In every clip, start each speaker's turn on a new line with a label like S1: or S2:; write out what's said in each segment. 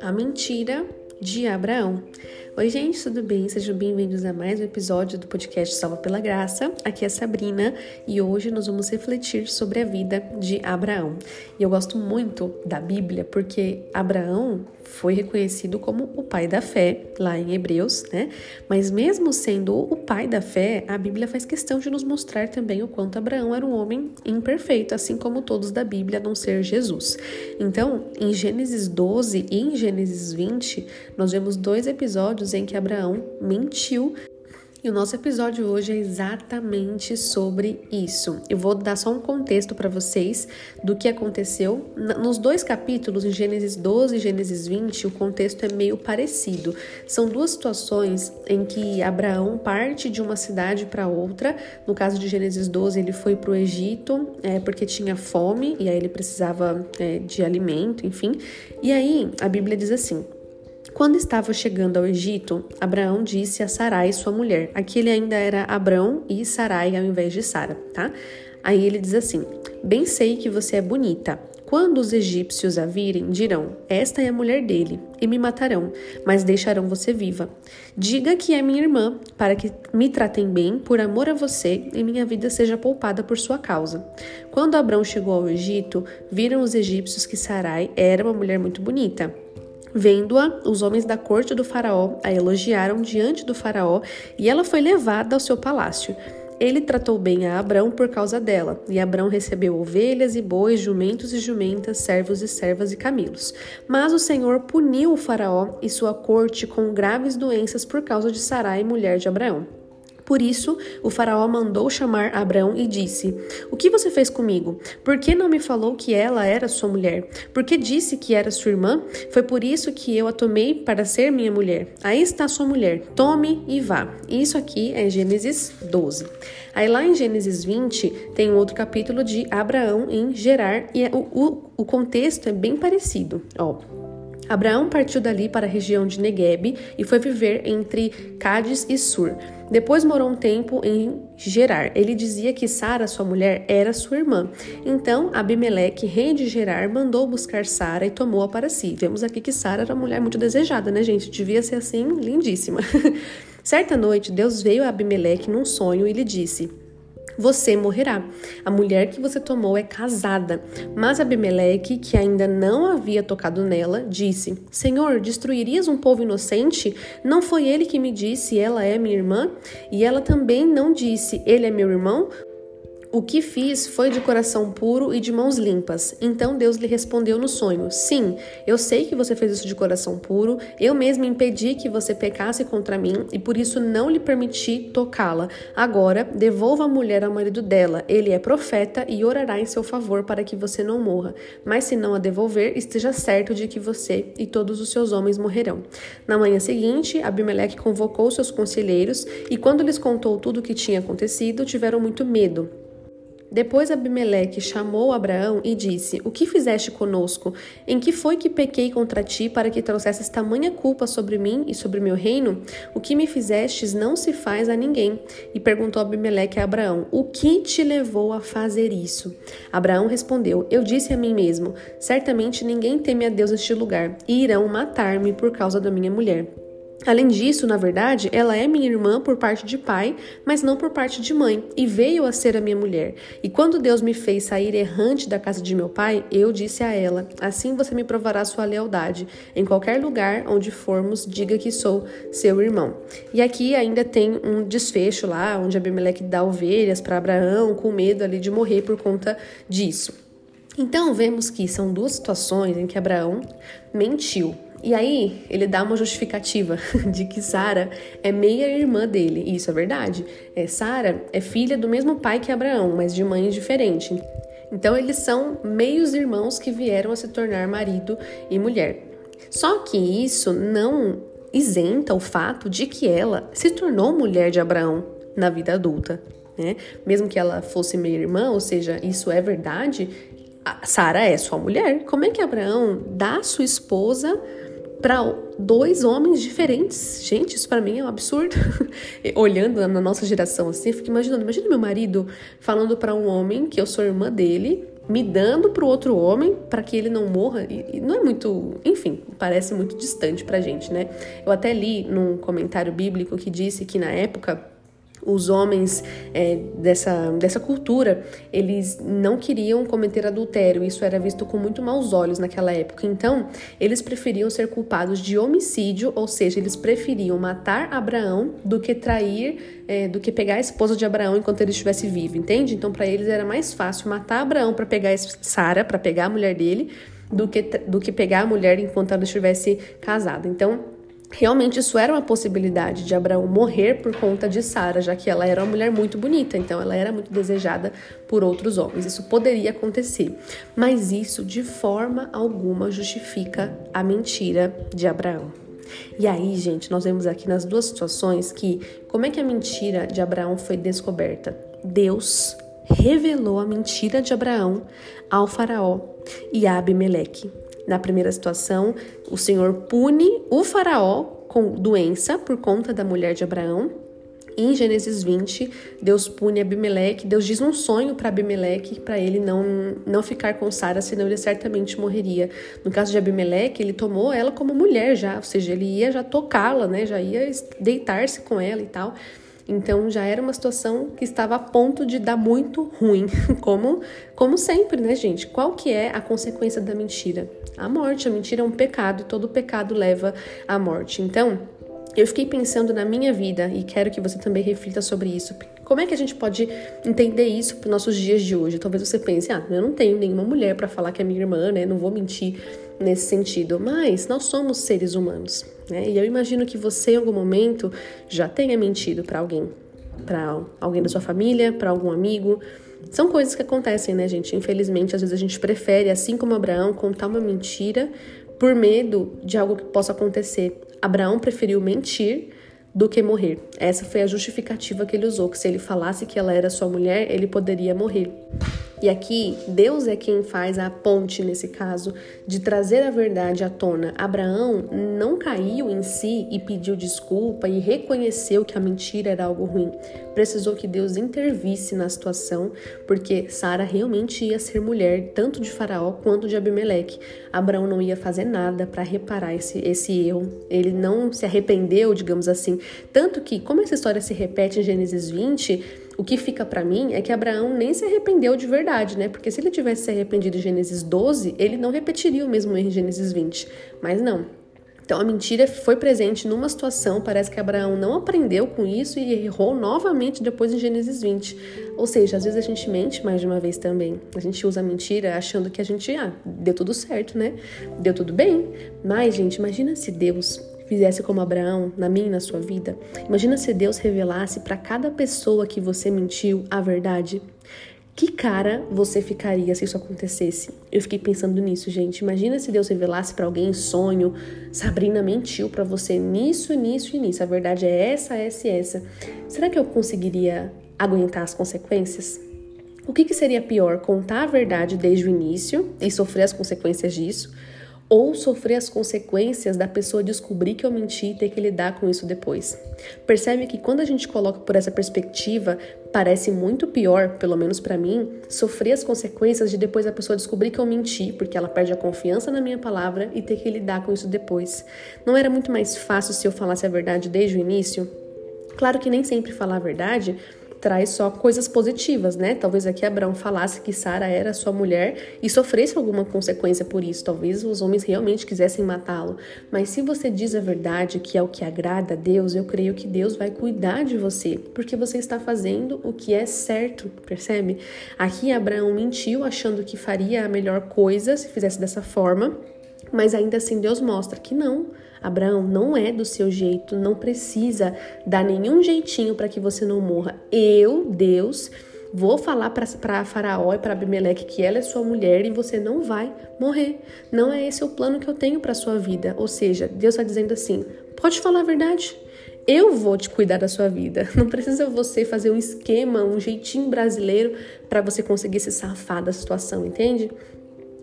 S1: A mentira de Abraão. Oi, gente, tudo bem? Sejam bem-vindos a mais um episódio do podcast Salva pela Graça. Aqui é Sabrina e hoje nós vamos refletir sobre a vida de Abraão. E eu gosto muito da Bíblia porque Abraão foi reconhecido como o pai da fé lá em Hebreus, né? Mas mesmo sendo o pai da fé, a Bíblia faz questão de nos mostrar também o quanto Abraão era um homem imperfeito, assim como todos da Bíblia, a não ser Jesus. Então, em Gênesis 12 e em Gênesis 20, nós vemos dois episódios em que Abraão mentiu e o nosso episódio hoje é exatamente sobre isso. Eu vou dar só um contexto para vocês do que aconteceu. Nos dois capítulos, em Gênesis 12 e Gênesis 20, o contexto é meio parecido. São duas situações em que Abraão parte de uma cidade para outra. No caso de Gênesis 12, ele foi para o Egito é, porque tinha fome e aí ele precisava é, de alimento, enfim. E aí a Bíblia diz assim. Quando estava chegando ao Egito, Abraão disse a Sarai, sua mulher. Aqui ele ainda era Abraão e Sarai ao invés de Sara, tá? Aí ele diz assim: Bem sei que você é bonita. Quando os egípcios a virem, dirão: Esta é a mulher dele, e me matarão, mas deixarão você viva. Diga que é minha irmã, para que me tratem bem por amor a você e minha vida seja poupada por sua causa. Quando Abraão chegou ao Egito, viram os egípcios que Sarai era uma mulher muito bonita. Vendo-a, os homens da corte do Faraó a elogiaram diante do Faraó e ela foi levada ao seu palácio. Ele tratou bem a Abrão por causa dela, e Abrão recebeu ovelhas e bois, jumentos e jumentas, servos e servas e camelos. Mas o Senhor puniu o Faraó e sua corte com graves doenças por causa de Sarai, mulher de Abraão. Por isso, o faraó mandou chamar Abraão e disse: O que você fez comigo? Por que não me falou que ela era sua mulher? Por que disse que era sua irmã? Foi por isso que eu a tomei para ser minha mulher. Aí está sua mulher. Tome e vá. Isso aqui é Gênesis 12. Aí lá em Gênesis 20 tem um outro capítulo de Abraão em Gerar e é, o, o, o contexto é bem parecido. Ó, Abraão partiu dali para a região de Negueb e foi viver entre Cádiz e Sur. Depois morou um tempo em Gerar. Ele dizia que Sara, sua mulher, era sua irmã. Então Abimeleque, rei de Gerar, mandou buscar Sara e tomou-a para si. Vemos aqui que Sara era uma mulher muito desejada, né, gente? Devia ser assim, lindíssima. Certa noite, Deus veio a Abimeleque num sonho e lhe disse: você morrerá. A mulher que você tomou é casada. Mas Abimeleque, que ainda não havia tocado nela, disse: Senhor, destruirias um povo inocente? Não foi ele que me disse, ela é minha irmã? E ela também não disse, ele é meu irmão? O que fiz foi de coração puro e de mãos limpas. Então Deus lhe respondeu no sonho: Sim, eu sei que você fez isso de coração puro. Eu mesmo impedi que você pecasse contra mim e por isso não lhe permiti tocá-la. Agora, devolva a mulher ao marido dela. Ele é profeta e orará em seu favor para que você não morra. Mas se não a devolver, esteja certo de que você e todos os seus homens morrerão. Na manhã seguinte, Abimeleque convocou seus conselheiros e, quando lhes contou tudo o que tinha acontecido, tiveram muito medo. Depois Abimeleque chamou Abraão e disse: O que fizeste conosco? Em que foi que pequei contra ti para que trouxesses tamanha culpa sobre mim e sobre meu reino? O que me fizestes não se faz a ninguém. E perguntou Abimeleque a Abraão: O que te levou a fazer isso? Abraão respondeu: Eu disse a mim mesmo: Certamente ninguém teme a Deus neste lugar, e irão matar-me por causa da minha mulher. Além disso, na verdade, ela é minha irmã por parte de pai, mas não por parte de mãe, e veio a ser a minha mulher. E quando Deus me fez sair errante da casa de meu pai, eu disse a ela: Assim você me provará sua lealdade. Em qualquer lugar onde formos, diga que sou seu irmão. E aqui ainda tem um desfecho lá, onde Abimeleque dá ovelhas para Abraão, com medo ali de morrer por conta disso. Então vemos que são duas situações em que Abraão mentiu e aí ele dá uma justificativa de que Sara é meia irmã dele. E isso é verdade. É, Sara é filha do mesmo pai que Abraão, mas de mãe diferente. Então eles são meios irmãos que vieram a se tornar marido e mulher. Só que isso não isenta o fato de que ela se tornou mulher de Abraão na vida adulta. Né? Mesmo que ela fosse meia irmã, ou seja, isso é verdade, Sara é sua mulher. Como é que Abraão dá sua esposa para dois homens diferentes. Gente, isso para mim é um absurdo. Olhando na nossa geração assim, eu fico imaginando, imagina meu marido falando para um homem que eu sou irmã dele, me dando para o outro homem para que ele não morra. E, e, não é muito, enfim, parece muito distante pra gente, né? Eu até li num comentário bíblico que disse que na época os homens é, dessa, dessa cultura, eles não queriam cometer adultério, isso era visto com muito maus olhos naquela época. Então, eles preferiam ser culpados de homicídio, ou seja, eles preferiam matar Abraão do que trair, é, do que pegar a esposa de Abraão enquanto ele estivesse vivo, entende? Então, para eles era mais fácil matar Abraão para pegar Sara, para pegar a mulher dele, do que, do que pegar a mulher enquanto ela estivesse casada. Então, Realmente isso era uma possibilidade de Abraão morrer por conta de Sara, já que ela era uma mulher muito bonita, então ela era muito desejada por outros homens. Isso poderia acontecer, mas isso de forma alguma justifica a mentira de Abraão. E aí, gente, nós vemos aqui nas duas situações que como é que a mentira de Abraão foi descoberta? Deus revelou a mentira de Abraão ao faraó e a Abimeleque. Na primeira situação, o Senhor pune o faraó com doença por conta da mulher de Abraão. em Gênesis 20, Deus pune Abimeleque, Deus diz um sonho para Abimeleque para ele não, não ficar com Sara, senão ele certamente morreria. No caso de Abimeleque, ele tomou ela como mulher já, ou seja, ele ia já tocá-la, né? Já ia deitar-se com ela e tal. Então já era uma situação que estava a ponto de dar muito ruim, como como sempre, né, gente? Qual que é a consequência da mentira? A morte. A mentira é um pecado e todo pecado leva à morte. Então, eu fiquei pensando na minha vida e quero que você também reflita sobre isso. Como é que a gente pode entender isso para os nossos dias de hoje? Talvez você pense, ah, eu não tenho nenhuma mulher para falar que é minha irmã, né? Não vou mentir nesse sentido. Mas nós somos seres humanos, né? E eu imagino que você, em algum momento, já tenha mentido para alguém, para alguém da sua família, para algum amigo. São coisas que acontecem, né, gente? Infelizmente, às vezes a gente prefere, assim como Abraão, contar uma mentira por medo de algo que possa acontecer. Abraão preferiu mentir do que morrer. Essa foi a justificativa que ele usou, que se ele falasse que ela era sua mulher, ele poderia morrer. E aqui, Deus é quem faz a ponte nesse caso de trazer a verdade à tona. Abraão não caiu em si e pediu desculpa e reconheceu que a mentira era algo ruim. Precisou que Deus intervisse na situação, porque Sara realmente ia ser mulher tanto de Faraó quanto de Abimeleque. Abraão não ia fazer nada para reparar esse, esse erro. Ele não se arrependeu, digamos assim. Tanto que, como essa história se repete em Gênesis 20, o que fica para mim é que Abraão nem se arrependeu de verdade, né? Porque se ele tivesse se arrependido em Gênesis 12, ele não repetiria o mesmo erro em Gênesis 20. Mas não. Então a mentira foi presente numa situação, parece que Abraão não aprendeu com isso e errou novamente depois em Gênesis 20. Ou seja, às vezes a gente mente mais de uma vez também. A gente usa a mentira achando que a gente, ah, deu tudo certo, né? Deu tudo bem. Mas, gente, imagina se Deus fizesse como Abraão, na minha e na sua vida? Imagina se Deus revelasse para cada pessoa que você mentiu a verdade. Que cara você ficaria se isso acontecesse? Eu fiquei pensando nisso, gente. Imagina se Deus revelasse para alguém sonho: Sabrina mentiu para você nisso, nisso e nisso. A verdade é essa, essa e essa. Será que eu conseguiria aguentar as consequências? O que, que seria pior? Contar a verdade desde o início e sofrer as consequências disso? Ou sofrer as consequências da pessoa descobrir que eu menti e ter que lidar com isso depois. Percebe que quando a gente coloca por essa perspectiva, parece muito pior, pelo menos para mim, sofrer as consequências de depois a pessoa descobrir que eu menti, porque ela perde a confiança na minha palavra e ter que lidar com isso depois. Não era muito mais fácil se eu falasse a verdade desde o início? Claro que nem sempre falar a verdade traz só coisas positivas, né? Talvez aqui Abraão falasse que Sara era sua mulher e sofresse alguma consequência por isso. Talvez os homens realmente quisessem matá-lo. Mas se você diz a verdade, que é o que agrada a Deus, eu creio que Deus vai cuidar de você, porque você está fazendo o que é certo, percebe? Aqui Abraão mentiu achando que faria a melhor coisa se fizesse dessa forma, mas ainda assim Deus mostra que não. Abraão, não é do seu jeito, não precisa dar nenhum jeitinho para que você não morra. Eu, Deus, vou falar para Faraó e para Abimeleque que ela é sua mulher e você não vai morrer. Não é esse o plano que eu tenho para sua vida. Ou seja, Deus está dizendo assim: pode falar a verdade. Eu vou te cuidar da sua vida. Não precisa você fazer um esquema, um jeitinho brasileiro para você conseguir se safar da situação, entende?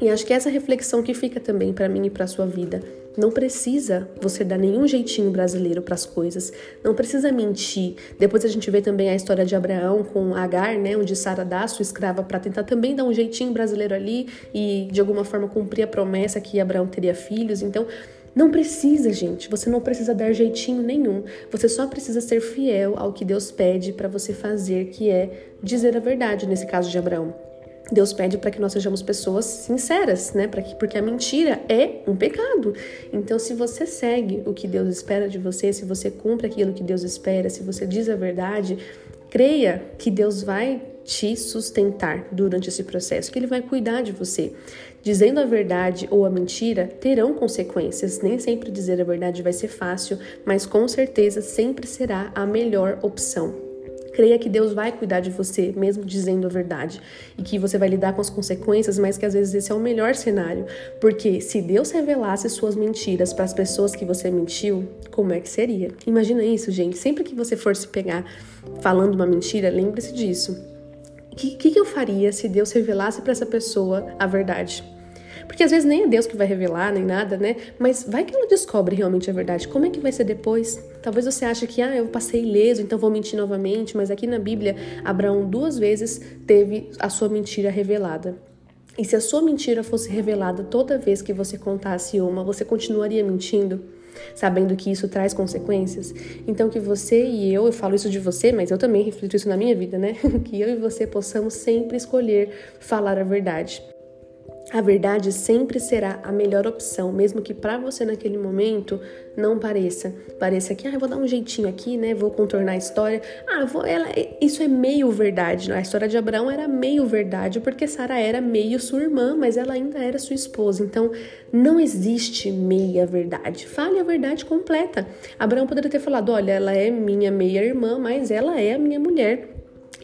S1: E acho que essa reflexão que fica também para mim e para sua vida. Não precisa você dar nenhum jeitinho brasileiro para as coisas. Não precisa mentir. Depois a gente vê também a história de Abraão com Agar, né, onde Sara dá sua escrava para tentar também dar um jeitinho brasileiro ali e de alguma forma cumprir a promessa que Abraão teria filhos. Então, não precisa, gente. Você não precisa dar jeitinho nenhum. Você só precisa ser fiel ao que Deus pede para você fazer, que é dizer a verdade, nesse caso de Abraão. Deus pede para que nós sejamos pessoas sinceras, né? Para que porque a mentira é um pecado. Então, se você segue o que Deus espera de você, se você cumpre aquilo que Deus espera, se você diz a verdade, creia que Deus vai te sustentar durante esse processo, que ele vai cuidar de você. Dizendo a verdade ou a mentira terão consequências. Nem sempre dizer a verdade vai ser fácil, mas com certeza sempre será a melhor opção. Creia que Deus vai cuidar de você, mesmo dizendo a verdade, e que você vai lidar com as consequências, mas que às vezes esse é o melhor cenário. Porque se Deus revelasse suas mentiras para as pessoas que você mentiu, como é que seria? Imagina isso, gente. Sempre que você for se pegar falando uma mentira, lembre-se disso. O que, que, eu faria se Deus revelasse para essa pessoa a verdade? Porque às vezes nem é Deus que vai revelar, nem nada, né? Mas vai que ela descobre realmente a verdade. Como é que vai ser depois? Talvez você ache que, ah, eu passei ileso, então vou mentir novamente. Mas aqui na Bíblia, Abraão duas vezes teve a sua mentira revelada. E se a sua mentira fosse revelada toda vez que você contasse uma, você continuaria mentindo? Sabendo que isso traz consequências? Então, que você e eu, eu falo isso de você, mas eu também reflito isso na minha vida, né? que eu e você possamos sempre escolher falar a verdade. A verdade sempre será a melhor opção, mesmo que para você naquele momento não pareça. Pareça que, ah, eu vou dar um jeitinho aqui, né? Vou contornar a história. Ah, vou, ela, isso é meio verdade. A história de Abraão era meio verdade, porque Sara era meio sua irmã, mas ela ainda era sua esposa. Então, não existe meia verdade. Fale a verdade completa. Abraão poderia ter falado: olha, ela é minha meia irmã, mas ela é a minha mulher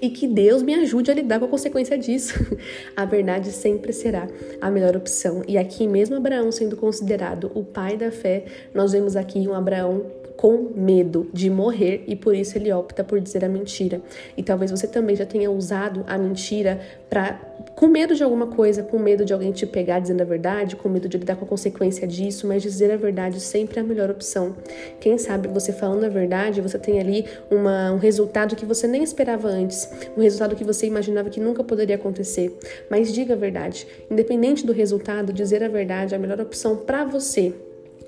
S1: e que Deus me ajude a lidar com a consequência disso. A verdade sempre será a melhor opção. E aqui, mesmo Abraão sendo considerado o pai da fé, nós vemos aqui um Abraão com medo de morrer e por isso ele opta por dizer a mentira. E talvez você também já tenha usado a mentira para com medo de alguma coisa, com medo de alguém te pegar dizendo a verdade, com medo de lidar com a consequência disso, mas dizer a verdade sempre é a melhor opção. Quem sabe você falando a verdade, você tem ali uma, um resultado que você nem esperava antes, um resultado que você imaginava que nunca poderia acontecer. Mas diga a verdade. Independente do resultado, dizer a verdade é a melhor opção para você,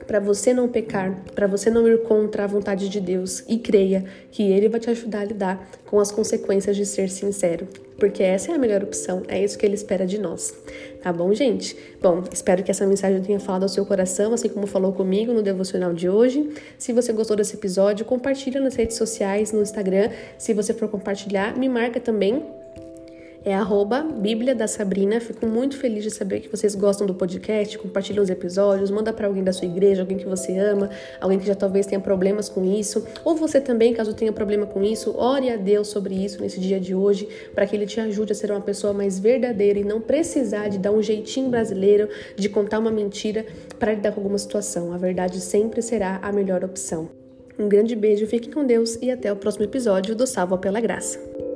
S1: para você não pecar, para você não ir contra a vontade de Deus e creia que Ele vai te ajudar a lidar com as consequências de ser sincero, porque essa é a melhor opção, é isso que Ele espera de nós. Tá bom, gente? Bom, espero que essa mensagem tenha falado ao seu coração, assim como falou comigo no devocional de hoje. Se você gostou desse episódio, compartilha nas redes sociais, no Instagram. Se você for compartilhar, me marca também é arroba Bíblia da Sabrina. Fico muito feliz de saber que vocês gostam do podcast, compartilham os episódios, manda para alguém da sua igreja, alguém que você ama, alguém que já talvez tenha problemas com isso, ou você também, caso tenha problema com isso, ore a Deus sobre isso nesse dia de hoje, para que ele te ajude a ser uma pessoa mais verdadeira e não precisar de dar um jeitinho brasileiro, de contar uma mentira para lidar com alguma situação. A verdade sempre será a melhor opção. Um grande beijo, fique com Deus e até o próximo episódio do Salva pela Graça.